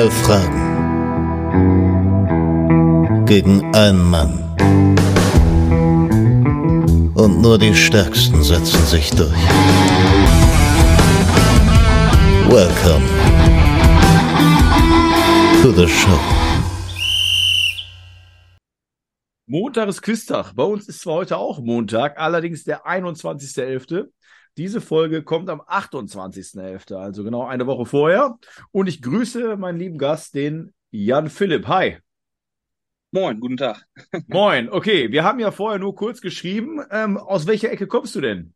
Elf Fragen gegen einen Mann. Und nur die Stärksten setzen sich durch. Welcome to the show. Montag ist Quiztag. Bei uns ist zwar heute auch Montag, allerdings der 21.11. Diese Folge kommt am 28.11., also genau eine Woche vorher. Und ich grüße meinen lieben Gast, den Jan Philipp. Hi. Moin, guten Tag. Moin. Okay, wir haben ja vorher nur kurz geschrieben. Ähm, aus welcher Ecke kommst du denn?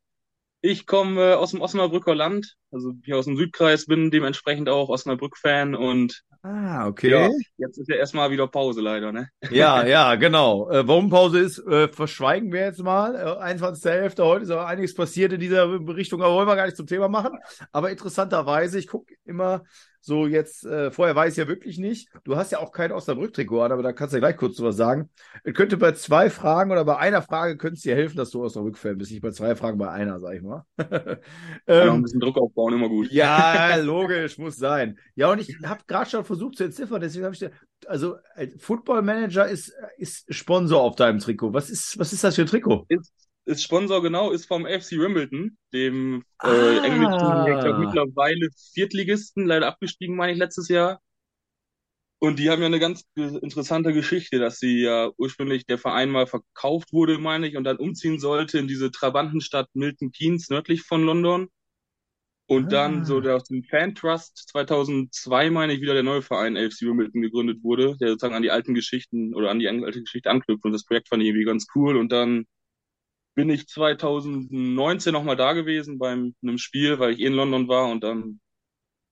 Ich komme äh, aus dem Osnabrücker Land, also hier aus dem Südkreis, bin dementsprechend auch Osnabrück-Fan und Ah, okay. ja, jetzt ist ja erstmal wieder Pause leider, ne? Ja, ja, genau. Äh, warum Pause ist, äh, verschweigen wir jetzt mal. Äh, 21.11. Heute ist aber einiges passiert in dieser Richtung, aber wollen wir gar nicht zum Thema machen. Aber interessanterweise, ich gucke immer so jetzt, äh, vorher weiß ich ja wirklich nicht. Du hast ja auch kein Osnabrück-Trikot an, aber da kannst du ja gleich kurz was sagen. Es könnte bei zwei Fragen oder bei einer Frage könnte es dir helfen, dass du Osnabrück-Fan bist. Nicht bei zwei Fragen, bei einer, sag ich mal. Kann auch ein ähm, bisschen Druck aufbauen, immer gut. ja, logisch, muss sein. Ja, und ich habe gerade schon versucht zu entziffern, deswegen habe ich, dir- also äh, Football Manager ist, ist Sponsor auf deinem Trikot. Was ist, was ist das für ein Trikot? Ist, ist Sponsor genau, ist vom FC Wimbledon, dem Ah. äh, englischen, ich glaube mittlerweile Viertligisten, leider abgestiegen, meine ich, letztes Jahr. Und die haben ja eine ganz interessante Geschichte, dass sie ja ursprünglich der Verein mal verkauft wurde, meine ich, und dann umziehen sollte in diese Trabantenstadt Milton Keynes nördlich von London. Und Ah. dann so der aus dem Fan Trust 2002, meine ich, wieder der neue Verein AFC Wimbledon gegründet wurde, der sozusagen an die alten Geschichten oder an die alte Geschichte anknüpft. Und das Projekt fand ich irgendwie ganz cool. Und dann bin ich 2019 nochmal da gewesen beim einem Spiel, weil ich eh in London war und dann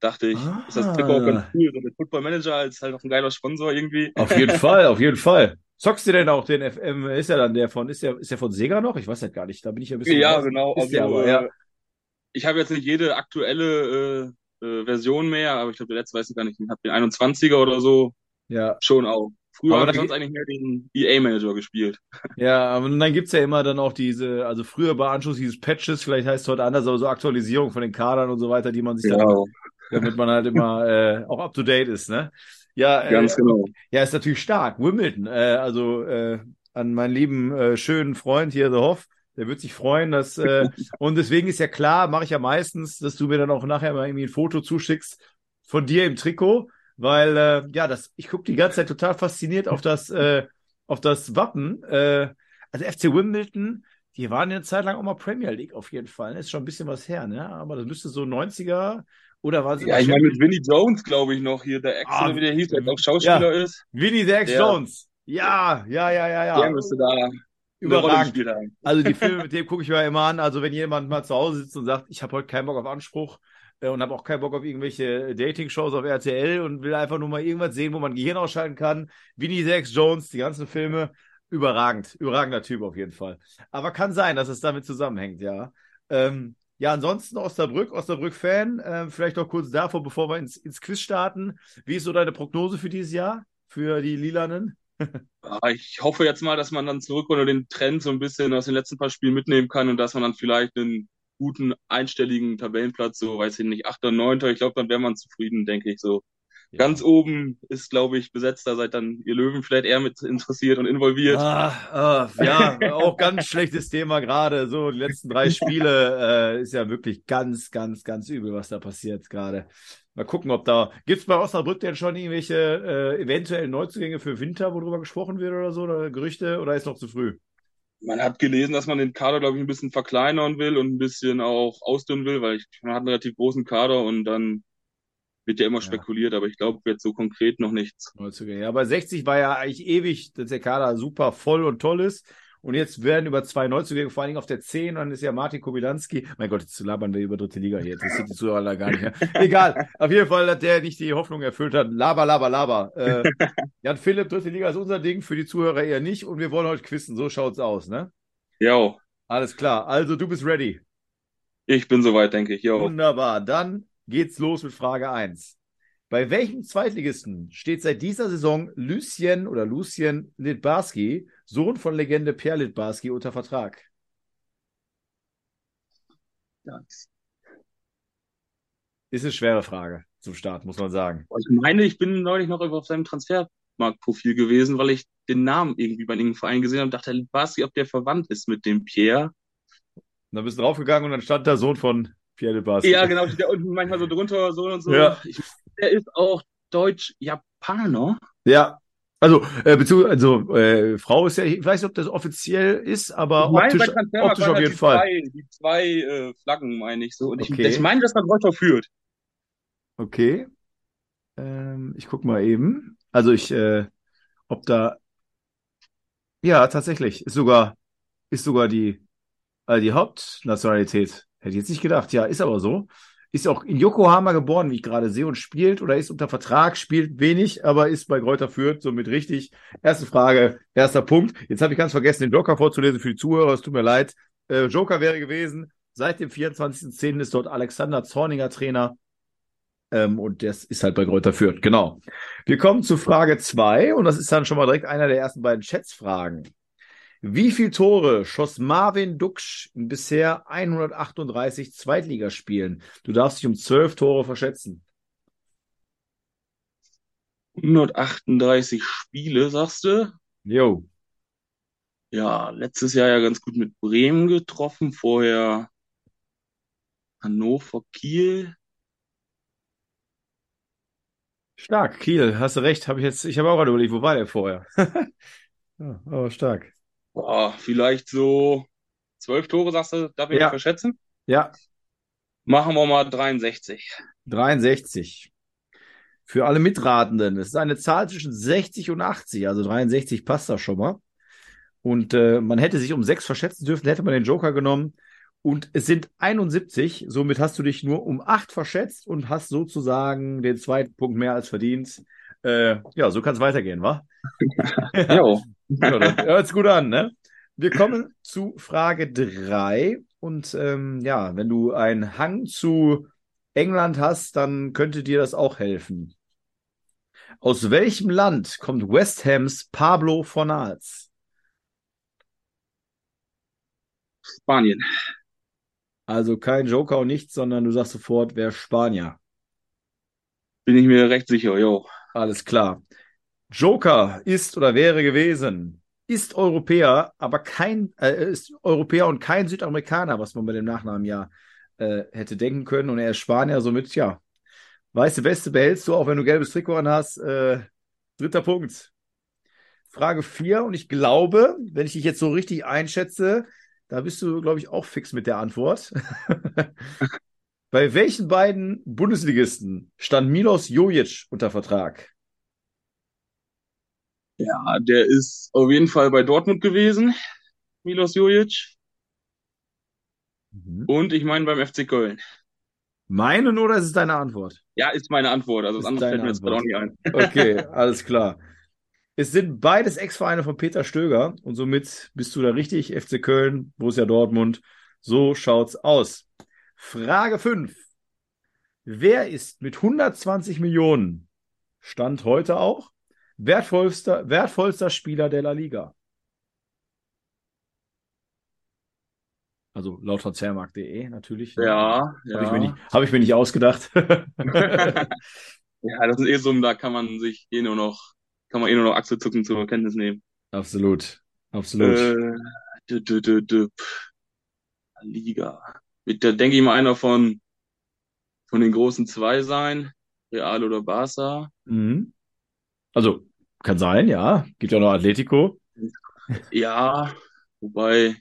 dachte ich, Ah. ist das Trikot auch ganz cool, so der Football Manager als halt auch ein geiler Sponsor irgendwie. Auf jeden Fall, auf jeden Fall. Zockst du denn auch den FM? Ist ja dann der von, ist der, ist der von Sega noch? Ich weiß das gar nicht. Da bin ich ja ein bisschen. Ja, raus. genau. Also, aber, ja. äh, ich habe jetzt nicht jede aktuelle äh, äh, Version mehr, aber ich glaube, der letzte weiß ich gar nicht, ich habe den 21er oder so Ja, schon auch. Früher habe ich da sonst eigentlich mehr den EA-Manager gespielt. ja, aber dann gibt's ja immer dann auch diese, also früher bei Anschluss dieses Patches, vielleicht heißt es heute anders, aber so Aktualisierung von den Kadern und so weiter, die man sich dann, damit man halt immer äh, auch up to date ist, ne? Ja, äh, ganz genau. Ja, ist natürlich stark. Wimbledon, äh, also äh, an meinen lieben äh, schönen Freund hier, The Hoff, der wird sich freuen, dass äh, und deswegen ist ja klar, mache ich ja meistens, dass du mir dann auch nachher mal irgendwie ein Foto zuschickst von dir im Trikot, weil äh, ja, das ich gucke die ganze Zeit total fasziniert auf das äh, auf das Wappen. Äh, also FC Wimbledon, die waren eine Zeit lang auch mal Premier League auf jeden Fall. Ist schon ein bisschen was her, ne? Aber das müsste so 90er oder war es Ja, ich meine mit Vinnie Jones, glaube ich, noch hier, der Ex, Ah, oder wie der hieß, der auch Schauspieler ist. Vinny the X Ja. Jones. Ja, ja, ja, ja, ja. Der müsste da Überragend. Also die Filme, mit dem gucke ich mir immer an. Also wenn jemand mal zu Hause sitzt und sagt, ich habe heute keinen Bock auf Anspruch und habe auch keinen Bock auf irgendwelche Dating-Shows auf RTL und will einfach nur mal irgendwas sehen, wo man Gehirn ausschalten kann. Winnie Sex Jones, die ganzen Filme, überragend, überragender Typ auf jeden Fall. Aber kann sein, dass es damit zusammenhängt, ja. Ähm, ja, ansonsten Osnabrück, Osnabrück-Fan. Ähm, vielleicht noch kurz davor, bevor wir ins, ins Quiz starten. Wie ist so deine Prognose für dieses Jahr? Für die Lilanen? Ja, ich hoffe jetzt mal, dass man dann zurückkommt und den Trend so ein bisschen aus den letzten paar Spielen mitnehmen kann und dass man dann vielleicht einen guten einstelligen Tabellenplatz, so weiß ich nicht, 8. oder 9. Ich glaube, dann wäre man zufrieden, denke ich so. Ganz oben ist, glaube ich, besetzt, da seid dann ihr Löwen vielleicht eher mit interessiert und involviert. Ah, ah, ja, auch ganz schlechtes Thema gerade. So, die letzten drei Spiele äh, ist ja wirklich ganz, ganz, ganz übel, was da passiert gerade. Mal gucken, ob da. Gibt's bei Osnabrück denn schon irgendwelche äh, eventuellen Neuzugänge für Winter, worüber gesprochen wird oder so, oder Gerüchte, oder ist noch zu früh? Man hat gelesen, dass man den Kader, glaube ich, ein bisschen verkleinern will und ein bisschen auch ausdünnen will, weil ich, man hat einen relativ großen Kader und dann wird ja immer Ja. spekuliert, aber ich glaube jetzt so konkret noch nichts. Ja, bei 60 war ja eigentlich ewig, dass der Kader super voll und toll ist. Und jetzt werden über zwei Neuzugänge, vor allen Dingen auf der 10, dann ist ja Martin Kobilanski. Mein Gott, jetzt labern wir über dritte Liga hier. Interessiert die Zuhörer da gar nicht. mehr. Egal. Auf jeden Fall hat der nicht die Hoffnung erfüllt hat. Laber, laber, laber. Äh, Jan Philipp, dritte Liga ist unser Ding, für die Zuhörer eher nicht. Und wir wollen heute quissen. So schaut's aus, ne? Jo, Alles klar. Also, du bist ready. ich bin soweit, denke ich. Jo. Wunderbar. Dann geht's los mit Frage 1. Bei welchem Zweitligisten steht seit dieser Saison Lucien oder Lucien Litbarski, Sohn von Legende Per Litbarski, unter Vertrag? Ist eine schwere Frage zum Start, muss man sagen. Ich meine, ich bin neulich noch auf seinem Transfermarktprofil gewesen, weil ich den Namen irgendwie bei irgendeinem Verein gesehen habe und dachte, Basti, ob der verwandt ist mit dem Pierre. Und dann bist du draufgegangen und dann stand der Sohn von Pierre Basti. Ja, genau, der unten manchmal so drunter, so und so. Ja. Ich, der ist auch Deutsch-Japaner. Ja. Also, äh, beziehungsweise, also, äh, Frau ist ja, ich weiß nicht, ob das offiziell ist, aber Ich meine, optisch, optisch auf halt jeden die Fall. Zwei, die zwei äh, Flaggen, meine ich so. Und ich, Okay. ich meine, das war Greuther führt. Okay. Ähm, ich guck mal eben. Also ich, äh, ob da, ja, tatsächlich, ist sogar, ist sogar die, äh, die Hauptnationalität. Hätte ich jetzt nicht gedacht. Ja, ist aber so. Ist auch in Yokohama geboren, wie ich gerade sehe, und spielt oder ist unter Vertrag, spielt wenig, aber ist bei Greuther Fürth somit richtig. Erste Frage, erster Punkt. Jetzt habe ich ganz vergessen, den Joker vorzulesen für die Zuhörer. Es tut mir leid. Äh, Joker wäre gewesen. Seit dem 24.10. ist dort Alexander Zorniger Trainer. Ähm, und das ist halt bei Greuther Fürth. Genau. Wir kommen zu Frage zwei und das ist dann schon mal direkt einer der ersten beiden Schätzfragen. Wie viele Tore schoss Marvin Duksch in bisher 138 Zweitligaspielen? Du darfst dich um 12 Tore verschätzen. 138 Spiele, sagst du? Jo. Ja, letztes Jahr ja ganz gut mit Bremen getroffen, vorher Hannover, Kiel. Stark, Kiel, hast du recht. Habe ich jetzt, ich habe auch gerade überlegt, wo war der vorher? ja, aber stark. Boah, vielleicht so zwölf Tore, sagst du, darf ich Ja. verschätzen? Ja, Machen wir mal 63. 63. Für alle Mitratenden. Es ist eine Zahl zwischen 60 und 80. Also 63 passt da schon mal. Und äh, man hätte sich um sechs verschätzen dürfen, hätte man den Joker genommen. Und es sind 71. Somit hast du dich nur um acht verschätzt und hast sozusagen den zweiten Punkt mehr als verdient. Äh, ja, so kann es weitergehen, wa? Jo. Ja, hört's gut an, ne? Wir kommen zu Frage drei Und ähm, ja, wenn du einen Hang zu England hast, dann könnte dir das auch helfen. Aus welchem Land kommt West Hams Pablo Fornals? Spanien. Also kein Joker und nichts, sondern du sagst sofort, wer Spanier. Bin ich mir recht sicher, jo. Alles klar. Joker ist oder wäre gewesen, ist Europäer, aber kein, äh, ist Europäer und kein Südamerikaner, was man bei dem Nachnamen ja äh, hätte denken können. Und er ist Spanier, somit, ja, weiße Weste behältst du, auch wenn du gelbes Trikot an hast. Äh, dritter Punkt. Frage vier und ich glaube, wenn ich dich jetzt so richtig einschätze, da bist du, glaube ich, auch fix mit der Antwort. Bei welchen beiden Bundesligisten stand Milos Jojic unter Vertrag? Ja, der ist auf jeden Fall bei Dortmund gewesen, Milos Jojic. Mhm. Und ich meine beim FC Köln. Meinen oder ist es deine Antwort? Ja, ist meine Antwort. Also das andere fällt mir jetzt gerade auch nicht ein. Okay, alles klar. Es sind beides Ex-Vereine von Peter Stöger und somit bist du da richtig. FC Köln, Borussia Dortmund. So schaut's aus. Frage 5. Wer ist mit 120 Millionen, Stand heute auch, wertvollster, wertvollster Spieler der La Liga? Also laut transfermarkt.de natürlich. ne? Ja, Habe ich, mir ja. nicht- hab ich mir nicht ausgedacht. Ja, das sind eh Summen, da kann man sich eh nur noch, kann man eh nur noch Achselzucken zur Kenntnis nehmen. Absolut. Absolut. Äh, dü, dü, pff. Liga. Wird da denke ich mal einer von, von den großen zwei sein. Real oder Barca. Mhm. Also, kann sein, ja. Gibt ja noch Atletico. Ja, wobei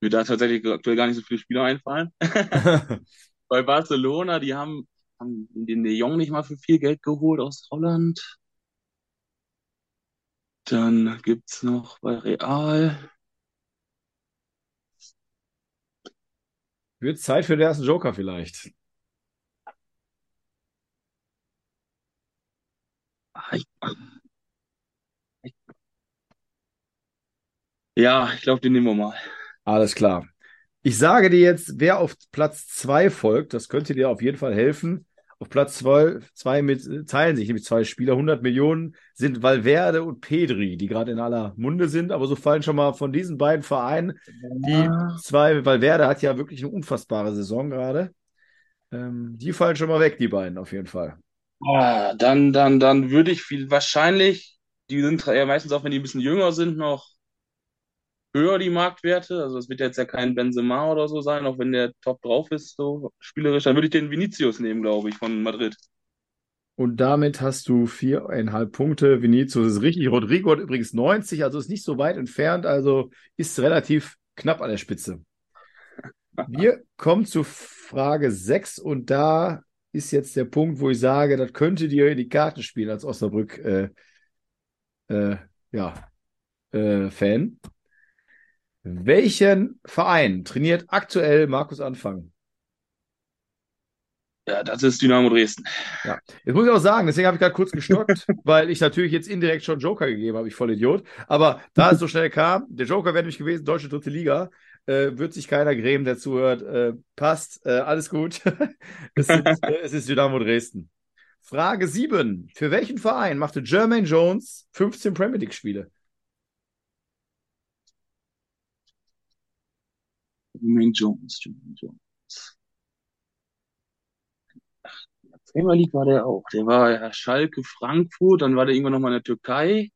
mir da tatsächlich aktuell gar nicht so viele Spieler einfallen. Bei Barcelona, die haben, haben den De Jong nicht mal für viel Geld geholt aus Holland. Dann gibt's noch bei Real. Wird Zeit für den ersten Joker vielleicht. Ich- ich- Ja, ich glaube, den nehmen wir mal. Alles klar. Ich sage dir jetzt, wer auf Platz zwei folgt, das könnte dir auf jeden Fall helfen. Auf Platz zwei, zwei mit, äh, teilen sich nämlich zwei Spieler. 100 Millionen sind Valverde und Pedri, die gerade in aller Munde sind. Aber so fallen schon mal von diesen beiden Vereinen die zwei, Valverde hat ja wirklich eine unfassbare Saison gerade. Ähm, die fallen schon mal weg, die beiden, auf jeden Fall. Ah, dann, dann, dann würde ich viel, wahrscheinlich, die sind ja meistens auch, wenn die ein bisschen jünger sind, noch höher, die Marktwerte. Also es wird jetzt ja kein Benzema oder so sein, auch wenn der top drauf ist, so spielerisch. Dann würde ich den Vinicius nehmen, glaube ich, von Madrid. Und damit hast du viereinhalb Punkte. Vinicius ist richtig. Rodrigo hat übrigens 90, also ist nicht so weit entfernt, also ist relativ knapp an der Spitze. Wir kommen zu Frage 6 und da ist jetzt der Punkt, wo ich sage, das könnte dir in die Karten spielen als Osnabrück äh, äh, ja, äh, Fan. Welchen Verein trainiert aktuell Markus Anfang? Ja, das ist Dynamo Dresden. Ja, jetzt muss ich auch sagen, deswegen habe ich gerade kurz gestockt, weil ich natürlich jetzt indirekt schon Joker gegeben habe, ich voll Idiot. Aber da es so schnell kam, der Joker wäre nämlich gewesen, deutsche dritte Liga, äh, wird sich keiner grämen, der zuhört. Äh, passt, äh, alles gut. es, ist, äh, es ist Dynamo Dresden. Frage 7. Für welchen Verein machte Jermaine Jones 15 Premier League-Spiele? Jermaine Jones, Jermaine Jones. Premier League war der auch. Der war ja Schalke, Frankfurt, dann war der irgendwann nochmal in der Türkei.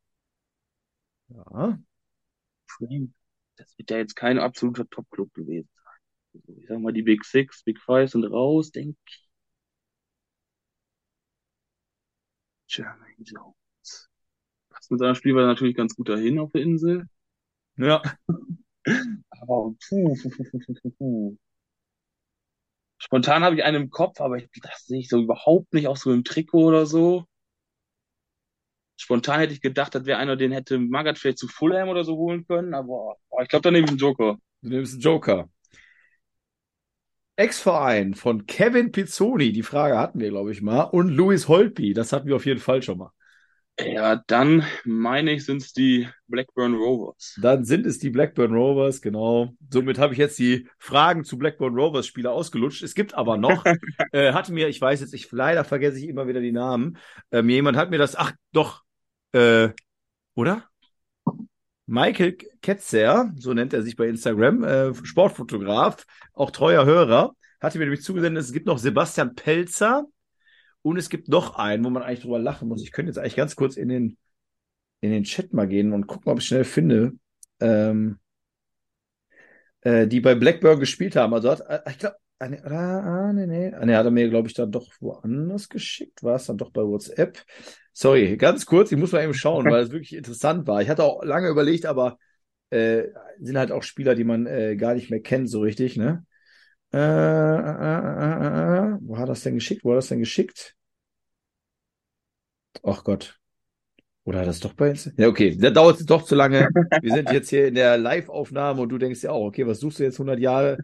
Ja. Das wird ja jetzt kein absoluter Top-Club gewesen sein. Also ich sag mal, die Big Six, Big Five sind raus, denke ich. Jermaine Jones. Passt mit seiner Spielweise natürlich ganz gut dahin auf der Insel. Ja. Aber puh, puh, puh, puh, puh. Spontan habe ich einen im Kopf, aber ich, das sehe ich so überhaupt nicht, auch so im Trikot oder so. Spontan hätte ich gedacht, das wäre einer, den hätte Magath vielleicht zu Fulham oder so holen können, aber oh, ich glaube, da nehme ich einen Joker. Du nimmst einen Joker. Ex-Verein von Kevin Pizzoni, die Frage hatten wir, glaube ich, mal, und Louis Holtby, das hatten wir auf jeden Fall schon mal. Ja, dann meine ich, sind es die Blackburn Rovers. Dann sind es die Blackburn Rovers, genau. Somit habe ich jetzt die Fragen zu Blackburn Rovers Spieler ausgelutscht. Es gibt aber noch, äh, hatte mir, ich weiß jetzt, ich leider vergesse ich immer wieder die Namen. Ähm, jemand hat mir das, ach doch, äh, oder? Michael Ketzer, so nennt er sich bei Instagram, äh, Sportfotograf, auch treuer Hörer, hatte mir nämlich zugesendet, es gibt noch Sebastian Pelzer, und es gibt noch einen, wo man eigentlich drüber lachen muss. Ich könnte jetzt eigentlich ganz kurz in den, in den Chat mal gehen und gucken, ob ich schnell finde, ähm, äh, die bei Blackburn gespielt haben. Also hat, äh, ich glaube, ah, nee, ah, nee, nee. Ah, nee, hat er mir, glaube ich, dann doch woanders geschickt. War es dann doch bei WhatsApp? Sorry, ganz kurz, ich muss mal eben schauen, weil es wirklich interessant war. Ich hatte auch lange überlegt, aber äh, sind halt auch Spieler, die man äh, gar nicht mehr kennt, so richtig, ne? Äh, äh, äh, äh, wo hat das denn geschickt? Wo hat das denn geschickt? Ach Gott. Oder hat das doch bei uns? Ja, okay, da dauert es doch zu lange. Wir sind jetzt hier in der Live-Aufnahme und du denkst ja auch, okay, was suchst du jetzt 100 Jahre?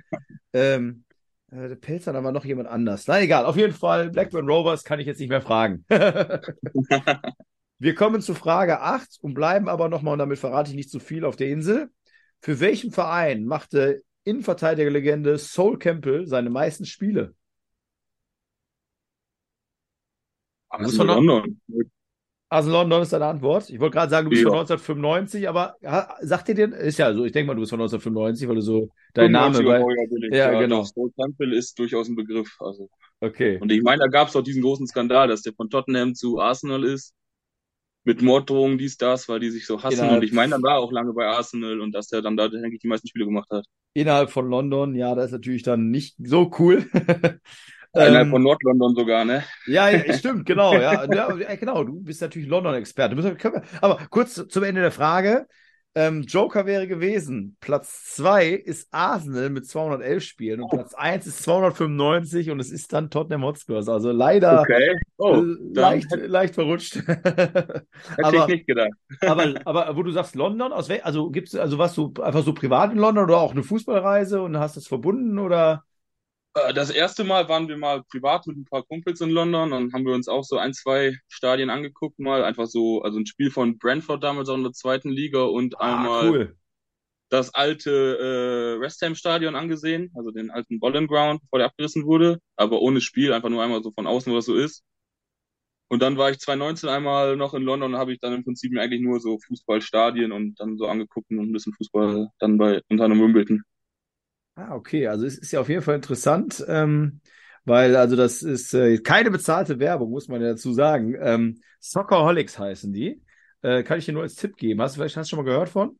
Ähm, äh, Pelzer, dann war noch jemand anders. Na egal, auf jeden Fall, Blackburn Rovers kann ich jetzt nicht mehr fragen. Wir kommen zu Frage 8 und bleiben aber nochmal, und damit verrate ich nicht zu viel, auf der Insel. Für welchen Verein machte Innenverteidigerlegende Sol Campbell seine meisten Spiele? Arsenal London. Arsenal London ist deine Antwort. Ich wollte gerade sagen, du bist Ja. von 1995, aber sagt dir den, ist ja so, ich denke mal, du bist von 1995, weil du so dein Name 95er bei. Ich. Ja, genau. Sol Campbell ist durchaus ein Begriff. Also. Okay. Und ich meine, da gab es auch diesen großen Skandal, dass der von Tottenham zu Arsenal ist. Mit Morddrohungen, dies, das, weil die sich so hassen. Innerhalb- Und ich meine, dann war er auch lange bei Arsenal und dass der dann da, denke ich, die meisten Spiele gemacht hat. Innerhalb von London, ja, das ist natürlich dann nicht so cool. Innerhalb Ähm, von Nord-London sogar, ne? Ja, ja, stimmt, genau, ja. ja ja, genau, du bist natürlich London-Experte. Aber kurz zum Ende der Frage. Ähm, Joker wäre gewesen. Platz zwei ist Arsenal mit 211 Spielen und Platz eins ist 295 und es ist dann Tottenham Hotspurs. Also leider Okay. Oh, leicht, hätte, leicht verrutscht. hätte ich aber, nicht gedacht. aber, aber wo du sagst London, aus wel also gibt's, also warst du einfach so privat in London oder auch eine Fußballreise und hast das verbunden oder? Äh, Das erste Mal waren wir mal privat mit ein paar Kumpels in London und haben wir uns auch so ein, zwei Stadien angeguckt mal. Einfach so, also ein Spiel von Brentford damals auch in der zweiten Liga und Ah, einmal cool. das alte äh, West Ham Stadion angesehen, also den alten Bolland Ground, bevor der abgerissen wurde, aber ohne Spiel, einfach nur einmal so von außen, wo das so ist. Und dann war ich 2019 einmal noch in London und habe ich dann im Prinzip eigentlich nur so Fußballstadien und dann so angeguckt und ein bisschen Fußball dann bei unter anderem Wimbledon. Ah, okay. Also es ist ja auf jeden Fall interessant. Ähm, weil also das ist äh, keine bezahlte Werbung, muss man ja dazu sagen. Ähm, Soccerholics heißen die. Äh, kann ich dir nur als Tipp geben. Hast du vielleicht hast du schon mal gehört von?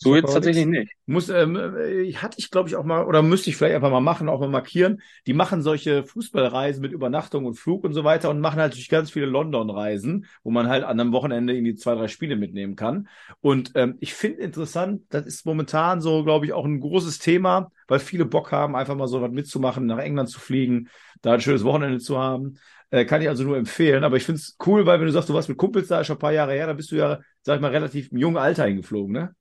So jetzt tatsächlich nicht. Muss, ähm, äh, hatte ich, glaube ich, auch mal, oder müsste ich vielleicht einfach mal machen, auch mal markieren. Die machen solche Fußballreisen mit Übernachtung und Flug und so weiter und machen halt natürlich ganz viele London-Reisen, wo man halt an einem Wochenende irgendwie zwei, drei Spiele mitnehmen kann. Und ähm, ich finde interessant, das ist momentan so, glaube ich, auch ein großes Thema, weil viele Bock haben, einfach mal so was mitzumachen, nach England zu fliegen, da ein schönes Wochenende zu haben. Äh, kann ich also nur empfehlen. Aber ich finde es cool, weil wenn du sagst, du warst mit Kumpels da schon ein paar Jahre her, dann bist du ja, sag ich mal, relativ im jungen Alter hingeflogen, ne?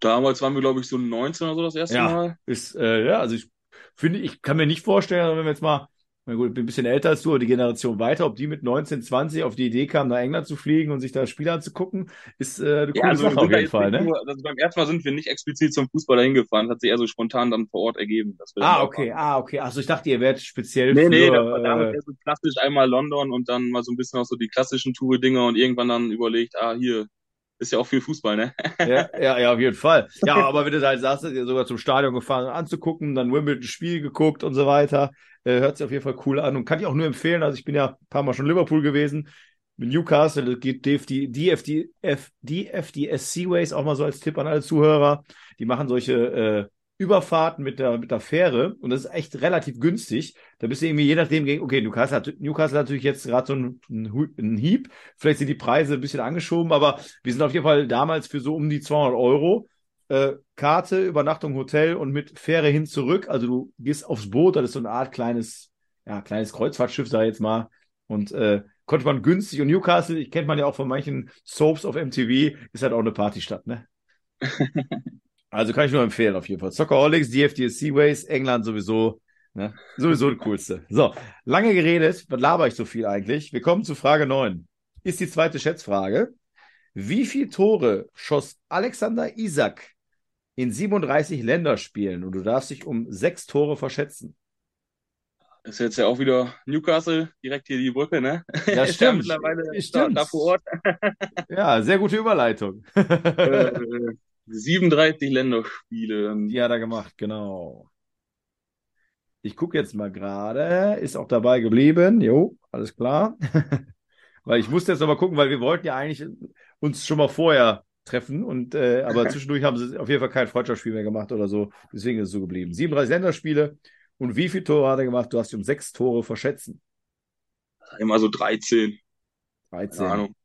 Damals waren wir, glaube ich, so 19 oder so das erste ja, Mal. Ist, äh, ja, also ich finde, ich kann mir nicht vorstellen, wenn wir jetzt mal, na gut, ich bin ein bisschen älter als du, aber die Generation weiter, ob die mit 19, 20 auf die Idee kamen, nach England zu fliegen und sich da Spiele anzugucken, ist äh, eine coole Ja, also Sache auf jeden Fall, ne? nur, also beim ersten Mal sind wir nicht explizit zum Fußball dahin gefahren, hat sich eher so spontan dann vor Ort ergeben. Dass wir dann Ah, okay, waren. ah, okay. Achso, ich dachte, ihr wärt speziell Nee, für, nee, das war damals äh, eher so klassisch einmal London und dann mal so ein bisschen auch so die klassischen Tour-Dinger und irgendwann dann überlegt, ah, hier ist ja auch viel Fußball, ne? Ja, ja, ja, auf jeden Fall. Ja, aber wenn du da halt sagst, sogar zum Stadion gefahren anzugucken, dann Wimbledon Spiel geguckt und so weiter, äh, hört sich auf jeden Fall cool an und kann ich auch nur empfehlen. Also ich bin ja ein paar Mal schon Liverpool gewesen, mit Newcastle, das geht DFD, DFD, F, DFDS Seaways auch mal so als Tipp an alle Zuhörer. Die machen solche äh, Überfahrten mit der, mit der Fähre und das ist echt relativ günstig. Da bist du irgendwie je nachdem gegen, okay, Newcastle hat, Newcastle hat natürlich jetzt gerade so einen, einen Hieb. Vielleicht sind die Preise ein bisschen angeschoben, aber wir sind auf jeden Fall damals für so um die 200 Euro äh, Karte, Übernachtung, Hotel und mit Fähre hin zurück. Also du gehst aufs Boot, das ist so eine Art kleines, ja, kleines Kreuzfahrtschiff, sag ich jetzt mal. Und äh, konnte man günstig. Und Newcastle, ich kennt man ja auch von manchen Soaps auf MTV, ist halt auch eine Partystadt, ne? Also kann ich nur empfehlen auf jeden Fall. Soccerholics, DFDS Seaways, England sowieso, ne? Sowieso das Coolste. So, lange geredet, was laber ich so viel eigentlich? Wir kommen zu Frage 9. Ist die zweite Schätzfrage. Wie viele Tore schoss Alexander Isak in 37 Länderspielen? Und du darfst dich um sechs Tore verschätzen. Ist jetzt ja auch wieder Newcastle, direkt hier die Brücke, ne? Ja, Ist ja stimmt. mittlerweile da, Stimmt. da vor Ort. Ja, sehr gute Überleitung. Äh, 37 Länderspiele. Die hat er gemacht, genau. Ich gucke jetzt mal gerade. Ist auch dabei geblieben. Jo, alles klar. weil ich musste jetzt noch mal gucken, weil wir wollten ja eigentlich uns schon mal vorher treffen und äh, aber zwischendurch haben sie auf jeden Fall kein Freundschaftsspiel mehr gemacht oder so. Deswegen ist es so geblieben. 37 Länderspiele. Und wie viele Tore hat er gemacht? Du hast dich um sechs Tore verschätzen. Immer so 13. 13. Keine Ahnung.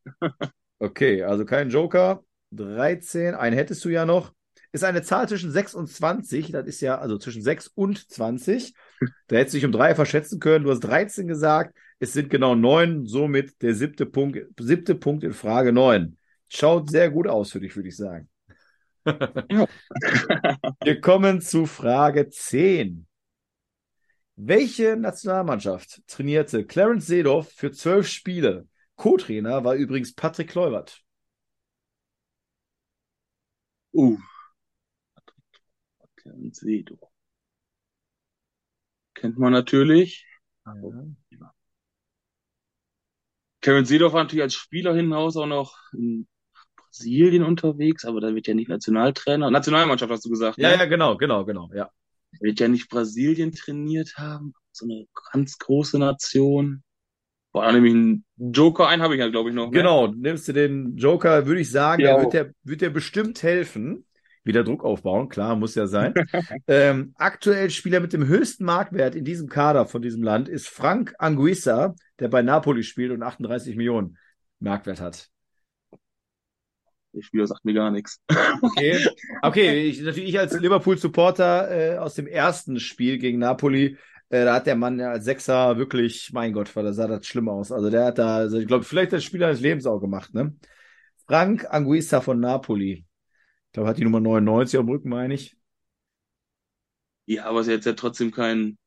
Okay, also kein Joker. 13, einen hättest du ja noch. Ist eine Zahl zwischen 6 und 20. Das ist ja, also zwischen 6 und 20. Da hättest du dich um drei verschätzen können. Du hast 13 gesagt. Es sind genau neun. Somit der siebte Punkt, siebte Punkt in Frage 9. Schaut sehr gut aus für dich, würde ich sagen. Wir kommen zu Frage 10. Welche Nationalmannschaft trainierte Clarence Seedorf für zwölf Spiele? Co-Trainer war übrigens Patrick Uh. Clarence Seedorf. Kennt man natürlich. Karen Seedorf war natürlich als Spieler hinten raus auch noch in Brasilien unterwegs, aber da wird ja nicht Nationaltrainer. Nationalmannschaft hast du gesagt, Ja, ne? ja, genau, genau, genau, ja. Er wird ja nicht Brasilien trainiert haben. So eine ganz große Nation. War da nämlich ein Joker, einen habe ich ja, glaube ich, noch. Ne? Genau, nimmst du den Joker, würde ich sagen, Ja. der wird dir, wird dir bestimmt helfen. Wieder Druck aufbauen, klar, muss ja sein. ähm, aktuell Spieler mit dem höchsten Marktwert in diesem Kader von diesem Land ist Frank Anguissa, der bei Napoli spielt und 38 Millionen Marktwert hat. Der Spieler sagt mir gar nichts. Okay, okay, ich, natürlich ich als Liverpool-Supporter äh, aus dem ersten Spiel gegen Napoli, äh, da hat der Mann ja als Sechser wirklich, mein Gott, da sah das schlimm aus. Also der hat da, also ich glaube, vielleicht das Spieler des Lebens auch gemacht, ne? Frank Anguissa von Napoli. Ich glaube, hat die Nummer 99 am Rücken, meine ich. Ja, aber es ist jetzt ja trotzdem kein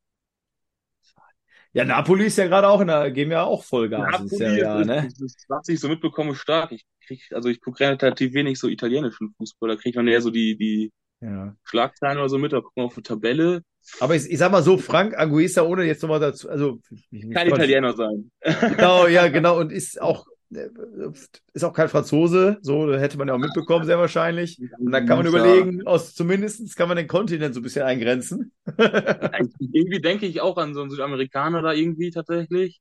Ja, Napoli ist ja gerade auch in der, geben ja auch Vollgas in Serie A, ist, ne? ist, ist, was ich so mitbekomme, stark. Ich krieg, also ich gucke relativ wenig so italienischen Fußball. Da kriegt man eher so die, die Ja. Schlagzeilen oder so mit. Da gucken wir auf die Tabelle. Aber ich, ich sag mal so, Frank Anguissa, ohne jetzt nochmal dazu, also Kein Italiener sein. Genau, ja, genau. Und ist auch ist auch kein Franzose, so hätte man ja auch mitbekommen, sehr wahrscheinlich. Und dann kann man überlegen, aus zumindest kann man den Kontinent so ein bisschen eingrenzen. irgendwie denke ich auch an so einen Südamerikaner da irgendwie tatsächlich.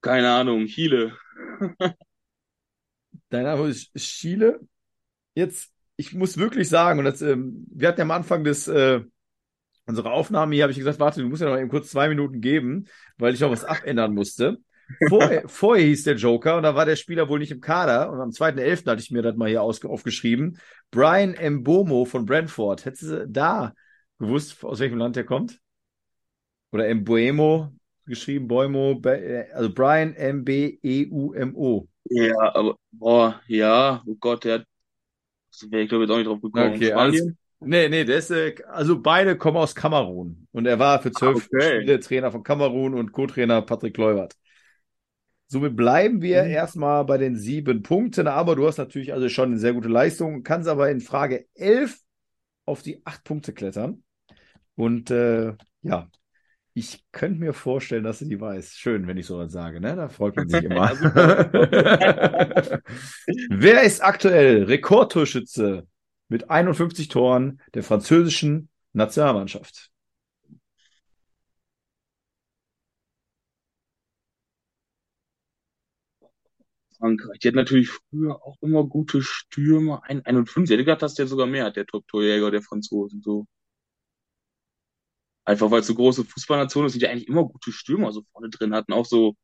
Keine Ahnung, Chile. Dein Name ist Chile. Jetzt, ich muss wirklich sagen, und das, ähm, wir hatten ja am Anfang des äh, unserer Aufnahme hier, habe ich gesagt, warte, du musst ja noch eben kurz zwei Minuten geben, weil ich noch was abändern musste. Vorher, vorher hieß der Joker und da war der Spieler wohl nicht im Kader. Und am 2.11. hatte ich mir das mal hier aufgeschrieben. Brian Mbomo von Brentford. Hättest du da gewusst, aus welchem Land der kommt? Oder Mboemo geschrieben, Boemo, also Brian M-B-E-U-M-O. Ja, aber, boah, ja, oh Gott, der wäre ich glaube jetzt auch nicht drauf gekommen. Okay, alles, nee, nee, der ist, äh, also beide kommen aus Kamerun. Und er war für zwölf okay. Spiele Trainer von Kamerun und Co-Trainer Patrick Leubert. Somit bleiben wir mhm. erstmal bei den sieben Punkten, aber du hast natürlich also schon eine sehr gute Leistung, kannst aber in Frage elf auf die acht Punkte klettern. Und äh, ja, ich könnte mir vorstellen, dass du die weiß. Schön, wenn ich sowas sage, ne? Da freut man sich immer. Wer ist aktuell Rekordtorschütze mit 51 Toren der französischen Nationalmannschaft? Frankreich. Die hat natürlich früher auch immer gute Stürmer. Ein, 51. Ich hätte gedacht, dass der sogar mehr hat, der Top-Torjäger der Franzosen. So. Einfach weil es so große Fußballnationen sind, die eigentlich immer gute Stürmer so vorne drin hatten. Auch so.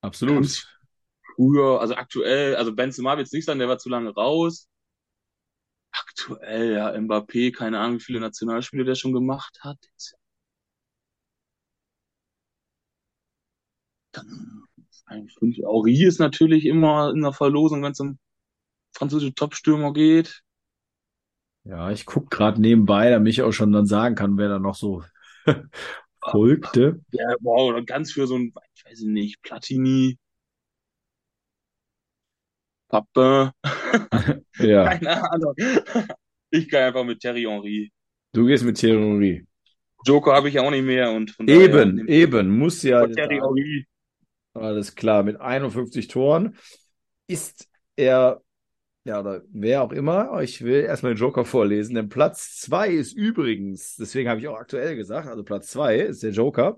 Absolut. Früher, also aktuell, also Benzema wird es nicht sein, der war zu lange raus. Aktuell, ja, Mbappé, keine Ahnung, wie viele Nationalspiele der schon gemacht hat. Dann, eigentlich, Auri ist natürlich immer in der Verlosung, wenn es um französische Top-Stürmer geht. Ja, ich gucke gerade nebenbei, damit ich auch schon dann sagen kann, wer da noch so folgte. Ja, wow, oder ganz für so ein, ich weiß nicht, Platini, Pappe. ja. Keine Ahnung. Ich gehe einfach mit Thierry Henry. Du gehst mit Thierry Henry. Joker habe ich ja auch nicht mehr und von Eben, eben, muss ja. Thierry Henry. Alles klar, mit 51 Toren ist er ja, oder wer auch immer, ich will erstmal den Joker vorlesen, denn Platz 2 ist übrigens, deswegen habe ich auch aktuell gesagt, also Platz 2 ist der Joker,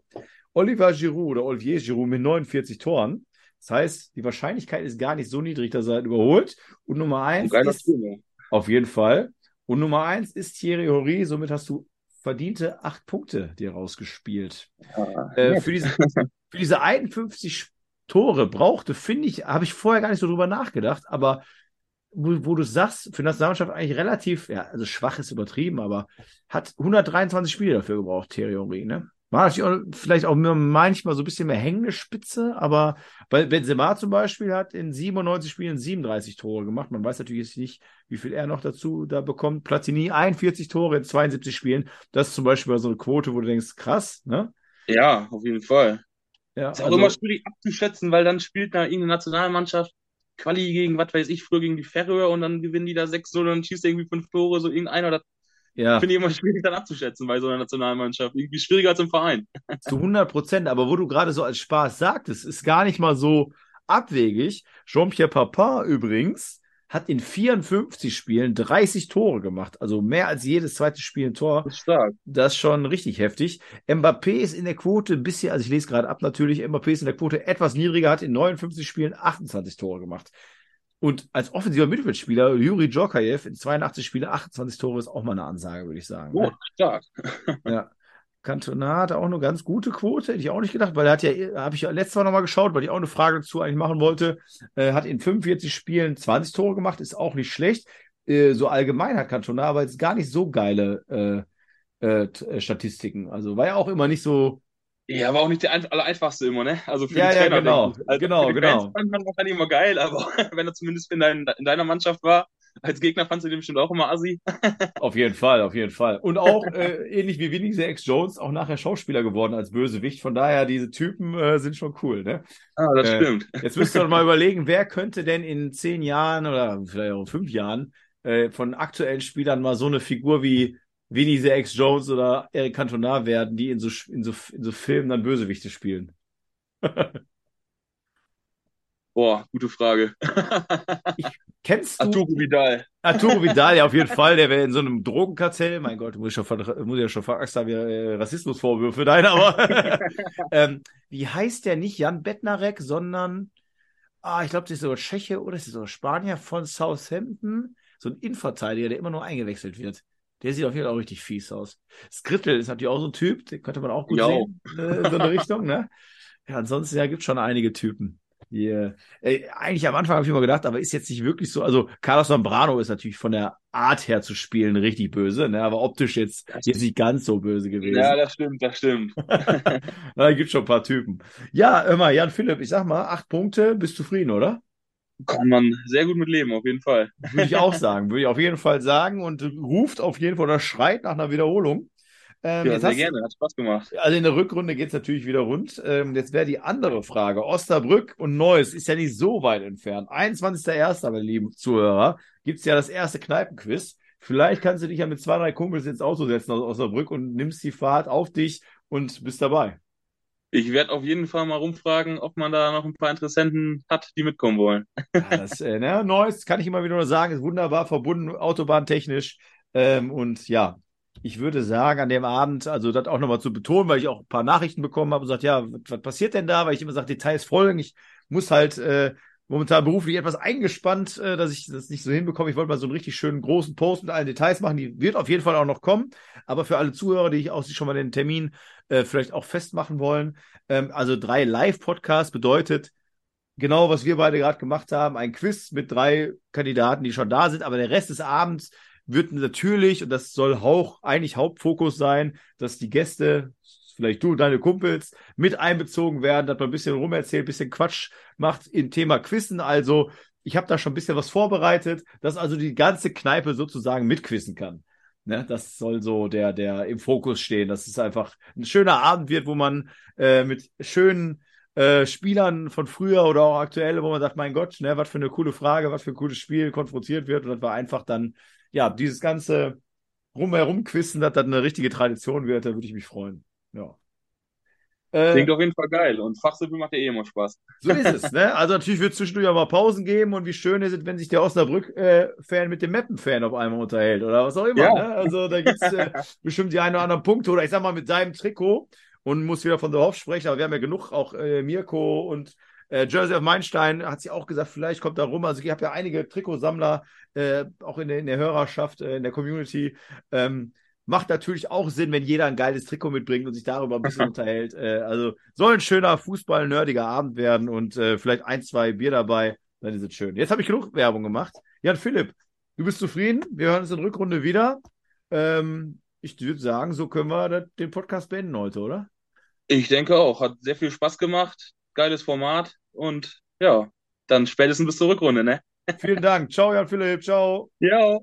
Oliver Giroud oder Olivier Giroud mit 49 Toren. Das heißt, die Wahrscheinlichkeit ist gar nicht so niedrig, dass er halt überholt. Und Nummer 1 ist Spiel, auf jeden Fall. Und Nummer 1 ist Thierry Horry, somit hast du verdiente 8 Punkte dir rausgespielt. Ja. Äh, für, diese, für diese 51 Tore brauchte, finde ich, habe ich vorher gar nicht so drüber nachgedacht, aber wo, wo du sagst, für Nationalmannschaft eigentlich relativ, ja, also schwach ist übertrieben, aber hat 123 Spiele dafür gebraucht, Henry, ne? War natürlich auch, vielleicht auch manchmal so ein bisschen mehr hängende Spitze, aber weil Benzema zum Beispiel hat in 97 Spielen 37 Tore gemacht. Man weiß natürlich jetzt nicht, wie viel er noch dazu da bekommt. Platini 41 Tore in 72 Spielen. Das ist zum Beispiel so eine Quote, wo du denkst, krass, ne? Ja, auf jeden Fall. Ja, ist auch also, immer schwierig abzuschätzen, weil dann spielt da irgendeine Nationalmannschaft Quali gegen, was weiß ich, früher gegen die Färöer und dann gewinnen die da 6-0 und dann schießt irgendwie fünf Tore, so irgendeiner. Das ja. finde ich immer schwierig dann abzuschätzen bei so einer Nationalmannschaft. Irgendwie schwieriger als im Verein. Zu 100 Prozent, aber wo du gerade so als Spaß sagtest, ist gar nicht mal so abwegig. Jean-Pierre Papin übrigens hat in 54 Spielen 30 Tore gemacht. Also mehr als jedes zweite Spiel ein Tor. Das ist stark. Das ist schon richtig heftig. Mbappé ist in der Quote ein bisschen, also ich lese gerade ab natürlich, Mbappé ist in der Quote etwas niedriger, hat in 59 Spielen 28 Tore gemacht. Und als offensiver Mittelfeldspieler, Juri Djorkaev in 82 Spielen 28 Tore ist auch mal eine Ansage, würde ich sagen. Oh, stark. ja. Cantona hat auch eine ganz gute Quote, hätte ich auch nicht gedacht, weil er hat ja, habe ich ja letztes Mal nochmal geschaut, weil ich auch eine Frage dazu eigentlich machen wollte, äh, hat in 45 Spielen 20 Tore gemacht, ist auch nicht schlecht. Äh, so allgemein hat Cantona aber jetzt gar nicht so geile äh, äh, äh, Statistiken. Also war ja auch immer nicht so. Ja, war auch nicht der allereinfachste immer, ne? Also für ja, Trainer. Ja, genau, also genau, für die genau. Fans fand man wahrscheinlich immer geil, aber wenn er zumindest in, dein, in deiner Mannschaft war, als Gegner fandst du den bestimmt auch immer assi. auf jeden Fall, auf jeden Fall. Und auch äh, ähnlich wie Winnie X Jones auch nachher Schauspieler geworden als Bösewicht. Von daher, diese Typen äh, sind schon cool, ne? Ah, das äh, stimmt. Jetzt müsst ihr doch mal überlegen, wer könnte denn in zehn Jahren oder vielleicht auch fünf Jahren äh, von aktuellen Spielern mal so eine Figur wie Vinny the X Jones oder Eric Cantona werden, die in so, in so, in so Filmen dann Bösewichte spielen? Boah, gute Frage. Kennst du Arturo Vidal. Arturo Vidal? Ja, auf jeden Fall. Der wäre in so einem Drogenkartell. Mein Gott, muss ich, schon, muss ich ja schon verachst haben, wir äh, Rassismusvorwürfe. Nein, aber ähm, wie heißt der nicht Jan Bednarek, sondern ah, ich glaube, das ist sogar Tscheche oder ist das sogar Spanier von Southampton. So ein Innenverteidiger, der immer nur eingewechselt wird. Der sieht auf jeden Fall auch richtig fies aus. Skrittel ist natürlich auch so ein Typ, den könnte man auch gut Jo. sehen, äh, in so eine Richtung, ne? Ja, ansonsten ja, gibt schon einige Typen. Die, äh, äh, eigentlich am Anfang habe ich immer gedacht, aber ist jetzt nicht wirklich so. Also Carlos Zambrano ist natürlich von der Art her zu spielen richtig böse, ne? aber optisch jetzt, jetzt nicht ganz so böse gewesen. Ja, das stimmt, das stimmt. da gibt schon ein paar Typen. Ja, immer, Jan Philipp, ich sag mal, acht Punkte, bist zufrieden, oder? Kann man sehr gut mit leben, auf jeden Fall. Würde ich auch sagen, würde ich auf jeden Fall sagen und ruft auf jeden Fall oder schreit nach einer Wiederholung. Ähm, Ja, sehr gerne, hat Spaß gemacht. Also in der Rückrunde geht es natürlich wieder rund. Ähm, jetzt wäre die andere Frage. Osnabrück und Neuss ist ja nicht so weit entfernt. 21.01., meine lieben Zuhörer, gibt's ja das erste Kneipenquiz. Vielleicht kannst du dich ja mit zwei, drei Kumpels ins Auto setzen aus Osnabrück und nimmst die Fahrt auf dich und bist dabei. Ich werde auf jeden Fall mal rumfragen, ob man da noch ein paar Interessenten hat, die mitkommen wollen. Ja, das äh, ne, Neuss, kann ich immer wieder nur sagen, ist wunderbar verbunden, autobahntechnisch. Ähm, und ja, ich würde sagen, an dem Abend, also das auch nochmal zu betonen, weil ich auch ein paar Nachrichten bekommen habe und gesagt, ja, was, passiert denn da? Weil ich immer sage, Details folgen. Ich muss halt äh, momentan beruflich etwas eingespannt, äh, dass ich das nicht so hinbekomme. Ich wollte mal so einen richtig schönen großen Post mit allen Details machen. Die wird auf jeden Fall auch noch kommen. Aber für alle Zuhörer, die ich auch schon mal den Termin äh, vielleicht auch festmachen wollen, ähm, also drei Live-Podcasts bedeutet, genau, was wir beide gerade gemacht haben, ein Quiz mit drei Kandidaten, die schon da sind, aber der Rest des Abends wird natürlich, und das soll auch eigentlich Hauptfokus sein, dass die Gäste, vielleicht du und deine Kumpels, mit einbezogen werden, dass man ein bisschen rumerzählt, ein bisschen Quatsch macht im Thema Quizzen. Also, ich habe da schon ein bisschen was vorbereitet, dass also die ganze Kneipe sozusagen mitquissen kann. Ne, das soll so der, der im Fokus stehen, dass es einfach ein schöner Abend wird, wo man äh, mit schönen äh, Spielern von früher oder auch aktuelle, wo man sagt, mein Gott, ne, was für eine coole Frage, was für ein cooles Spiel konfrontiert wird. Und das war einfach dann, ja, dieses ganze rumherum quissen, dass das eine richtige Tradition wird, da würde ich mich freuen. Ja. Äh, Klingt auf jeden Fall geil. Und Fachsimpel macht ja eh immer Spaß. so ist es, ne? Also natürlich wird es zwischendurch auch mal Pausen geben und wie schön ist es, wenn sich der Osnabrück-Fan mit dem Meppen-Fan auf einmal unterhält oder was auch immer, Ja. ne? Also da gibt's äh, bestimmt die einen oder anderen Punkte oder ich sag mal mit seinem Trikot und muss wieder von der Hoff sprechen, aber wir haben ja genug, auch äh, Mirko und äh, Jersey of Meinstein hat sie auch gesagt, vielleicht kommt da rum. Also ich habe ja einige Trikotsammler äh, auch in der, in der Hörerschaft, äh, in der Community. Ähm, macht natürlich auch Sinn, wenn jeder ein geiles Trikot mitbringt und sich darüber ein bisschen unterhält. Äh, also soll ein schöner Fußball-nerdiger Abend werden und äh, vielleicht ein, zwei Bier dabei, dann ist es schön. Jetzt habe ich genug Werbung gemacht. Jan Philipp, du bist zufrieden? Wir hören uns in Rückrunde wieder. Ähm, ich würde sagen, so können wir den Podcast beenden heute, oder? Ich denke auch. Hat sehr viel Spaß gemacht. Geiles Format. Und ja, dann spätestens bis zur Rückrunde, ne? Vielen Dank. Ciao, Jan Philipp. Ciao. Ja.